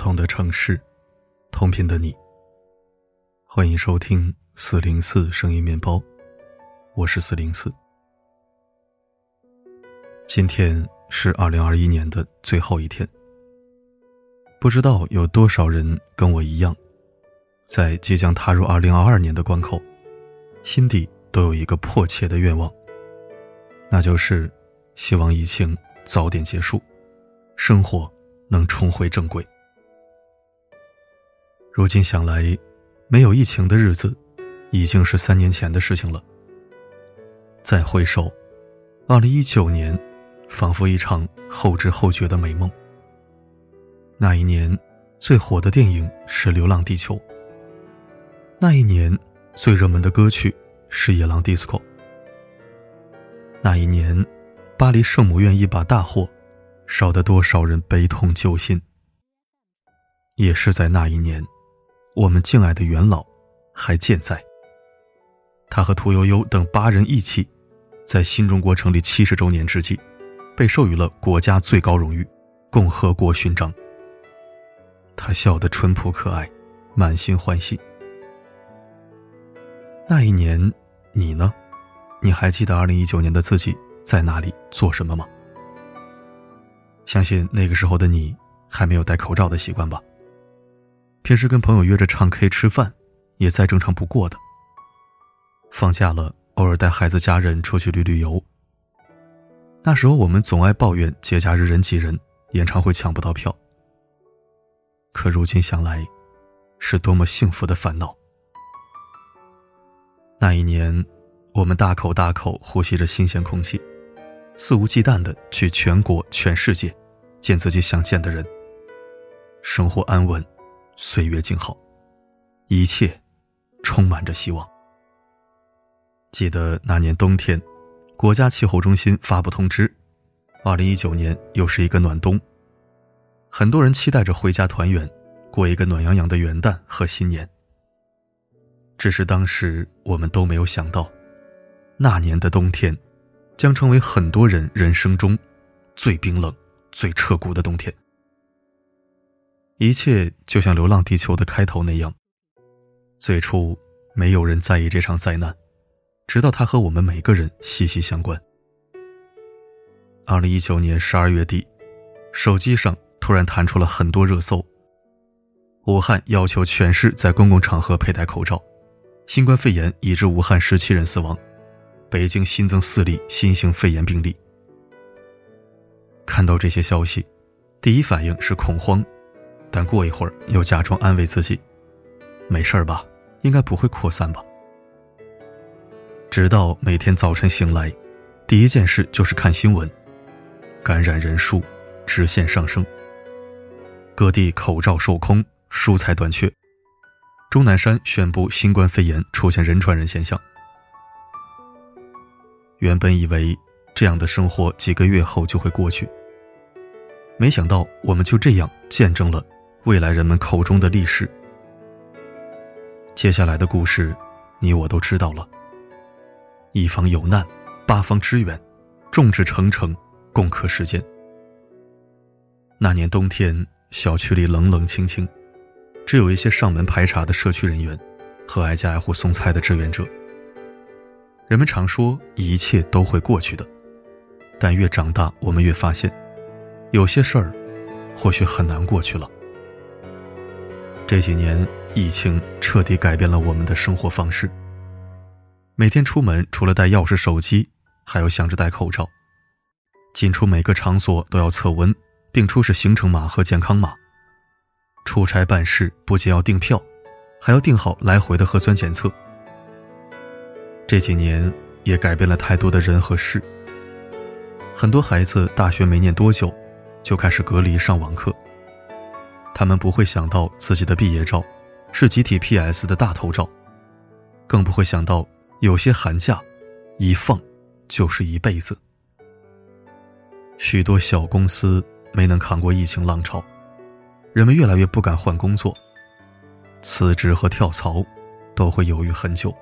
同的城市，同频的你。欢迎收听四零四声音面包，我是四零四。今天是二零二一年的最后一天，不知道有多少人跟我一样，在即将踏入二零二二年的关口，心底都有一个迫切的愿望，那就是希望疫情早点结束，生活。能重回正轨。如今想来，没有疫情的日子，已经是三年前的事情了。再回首，二零一九年，仿佛一场后知后觉的美梦。那一年，最火的电影是《流浪地球》。那一年，最热门的歌曲是《野狼 DISCO》。那一年，巴黎圣母院一把大火。烧得多少人悲痛揪心。也是在那一年，我们敬爱的元老还健在。他和屠呦呦等八人一起，在新中国成立七十周年之际，被授予了国家最高荣誉——共和国勋章。他笑得淳朴可爱，满心欢喜。那一年，你呢？你还记得二零一九年的自己在哪里做什么吗？相信那个时候的你还没有戴口罩的习惯吧。平时跟朋友约着唱 K 吃饭，也再正常不过的。放假了，偶尔带孩子家人出去旅旅游。那时候我们总爱抱怨节假日人挤人，演唱会抢不到票。可如今想来，是多么幸福的烦恼。那一年，我们大口大口呼吸着新鲜空气。肆无忌惮的去全国、全世界，见自己想见的人。生活安稳，岁月静好，一切充满着希望。记得那年冬天，国家气候中心发布通知，二零一九年又是一个暖冬。很多人期待着回家团圆，过一个暖洋洋的元旦和新年。只是当时我们都没有想到，那年的冬天。将成为很多人人生中最冰冷、最彻骨的冬天。一切就像《流浪地球》的开头那样，最初没有人在意这场灾难，直到它和我们每个人息息相关。二零一九年十二月底，手机上突然弹出了很多热搜：武汉要求全市在公共场合佩戴口罩；新冠肺炎已致武汉十七人死亡。北京新增四例新型肺炎病例。看到这些消息，第一反应是恐慌，但过一会儿又假装安慰自己：“没事吧？应该不会扩散吧？”直到每天早晨醒来，第一件事就是看新闻，感染人数直线上升，各地口罩售空，蔬菜短缺，钟南山宣布新冠肺炎出现人传人现象。原本以为这样的生活几个月后就会过去，没想到我们就这样见证了未来人们口中的历史。接下来的故事，你我都知道了。一方有难，八方支援，众志成城，共克时艰。那年冬天，小区里冷冷清清，只有一些上门排查的社区人员和挨家挨户送菜的志愿者。人们常说一切都会过去的，但越长大，我们越发现，有些事儿或许很难过去了。这几年，疫情彻底改变了我们的生活方式。每天出门，除了带钥匙、手机，还要想着戴口罩；进出每个场所都要测温，并出示行程码和健康码。出差办事不仅要订票，还要订好来回的核酸检测。这几年也改变了太多的人和事。很多孩子大学没念多久，就开始隔离上网课。他们不会想到自己的毕业照是集体 PS 的大头照，更不会想到有些寒假一放就是一辈子。许多小公司没能扛过疫情浪潮，人们越来越不敢换工作，辞职和跳槽都会犹豫很久。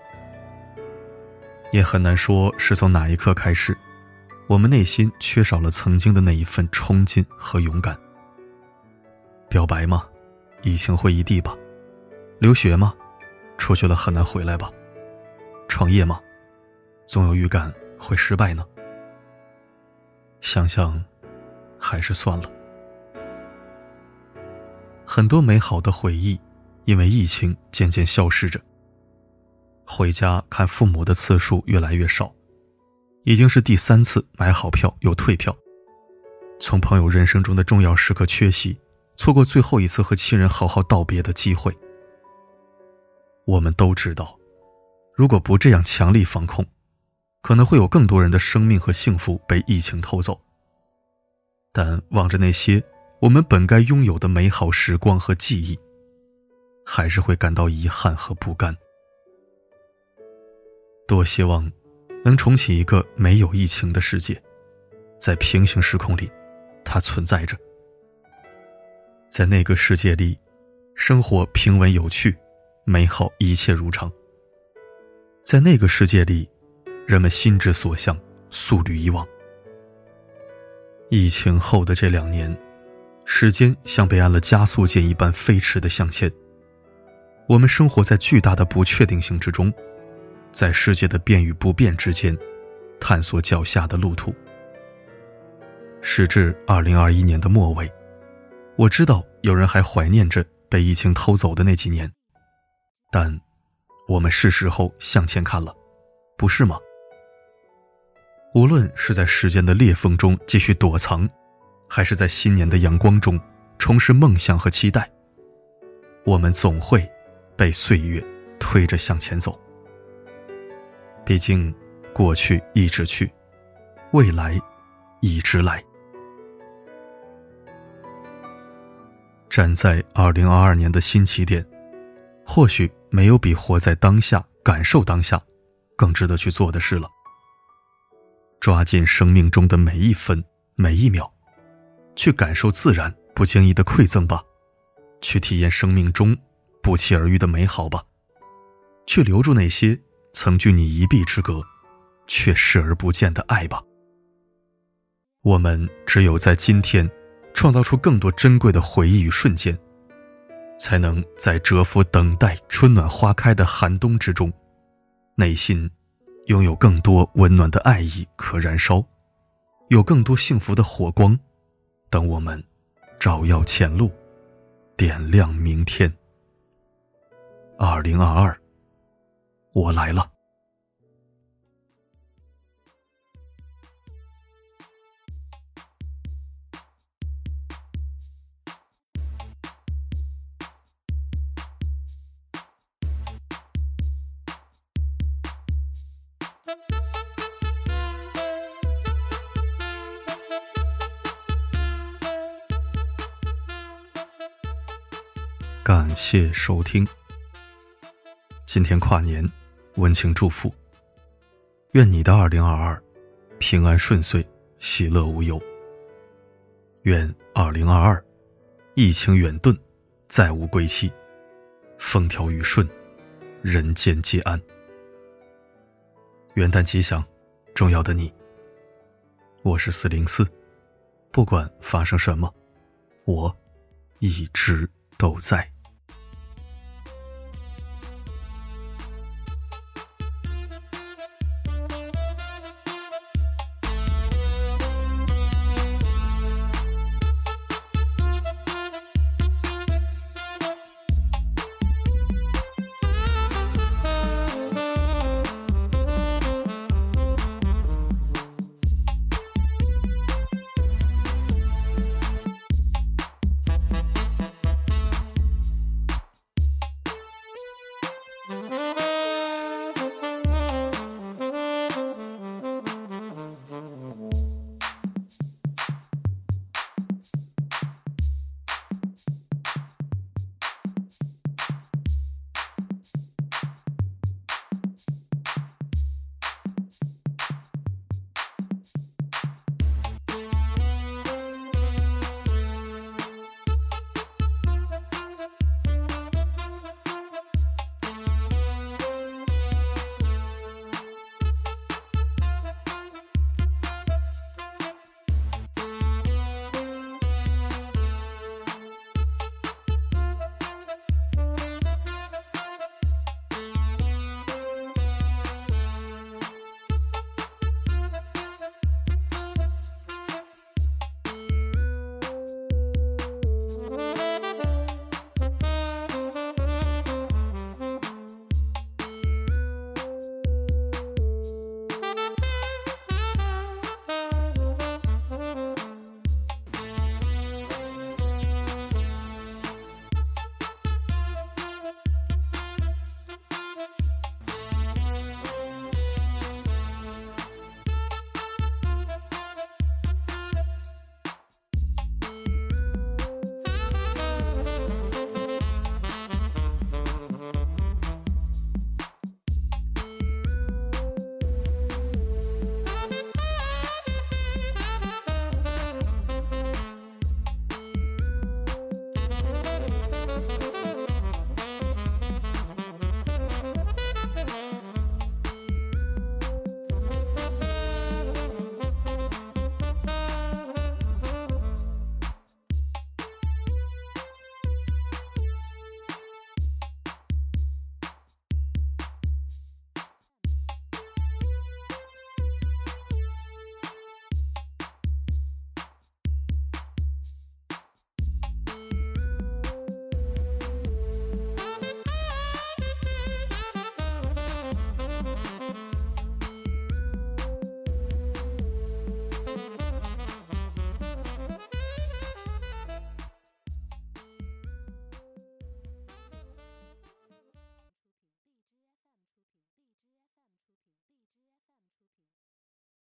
也很难说是从哪一刻开始，我们内心缺少了曾经的那一份冲劲和勇敢。表白吗？疫情会异地吧？留学吗？出去了很难回来吧？创业吗？总有预感会失败呢。想想，还是算了。很多美好的回忆，因为疫情渐渐消失着。回家看父母的次数越来越少，已经是第三次买好票又退票。从朋友人生中的重要时刻缺席，错过最后一次和亲人好好道别的机会。我们都知道，如果不这样强力防控，可能会有更多人的生命和幸福被疫情偷走。但望着那些我们本该拥有的美好时光和记忆，还是会感到遗憾和不甘。多希望能重启一个没有疫情的世界，在平行时空里，它存在着。在那个世界里，生活平稳有趣。美好，一切如常。在那个世界里，人们心之所向，速履以往。疫情后的这两年，时间像被按了加速键一般飞驰的向前。我们生活在巨大的不确定性之中，在世界的变与不变之间，探索脚下的路途。时至二零二一年的末尾，我知道有人还怀念着被疫情偷走的那几年。但，我们是时候向前看了，不是吗？无论是在时间的裂缝中继续躲藏，还是在新年的阳光中重拾梦想和期待，我们总会被岁月推着向前走。毕竟，过去一直去，未来一直来。站在二零二二年的新起点，或许。没有比活在当下、感受当下，更值得去做的事了。抓紧生命中的每一分、每一秒，去感受自然不经意的馈赠吧，去体验生命中不期而遇的美好吧，去留住那些曾距你一臂之隔，却视而不见的爱吧。我们只有在今天，创造出更多珍贵的回忆与瞬间。才能在蛰伏等待春暖花开的寒冬之中，内心拥有更多温暖的爱意可燃烧，有更多幸福的火光等我们照耀前路，点亮明天。二零二二，我来了。感谢收听。今天跨年，温情祝福。愿你的二零二二平安顺遂，喜乐无忧。愿二零二二疫情远遁，再无归期，风调雨顺，人间皆安。元旦吉祥，重要的你。我是四零四，不管发生什么，我一直都在。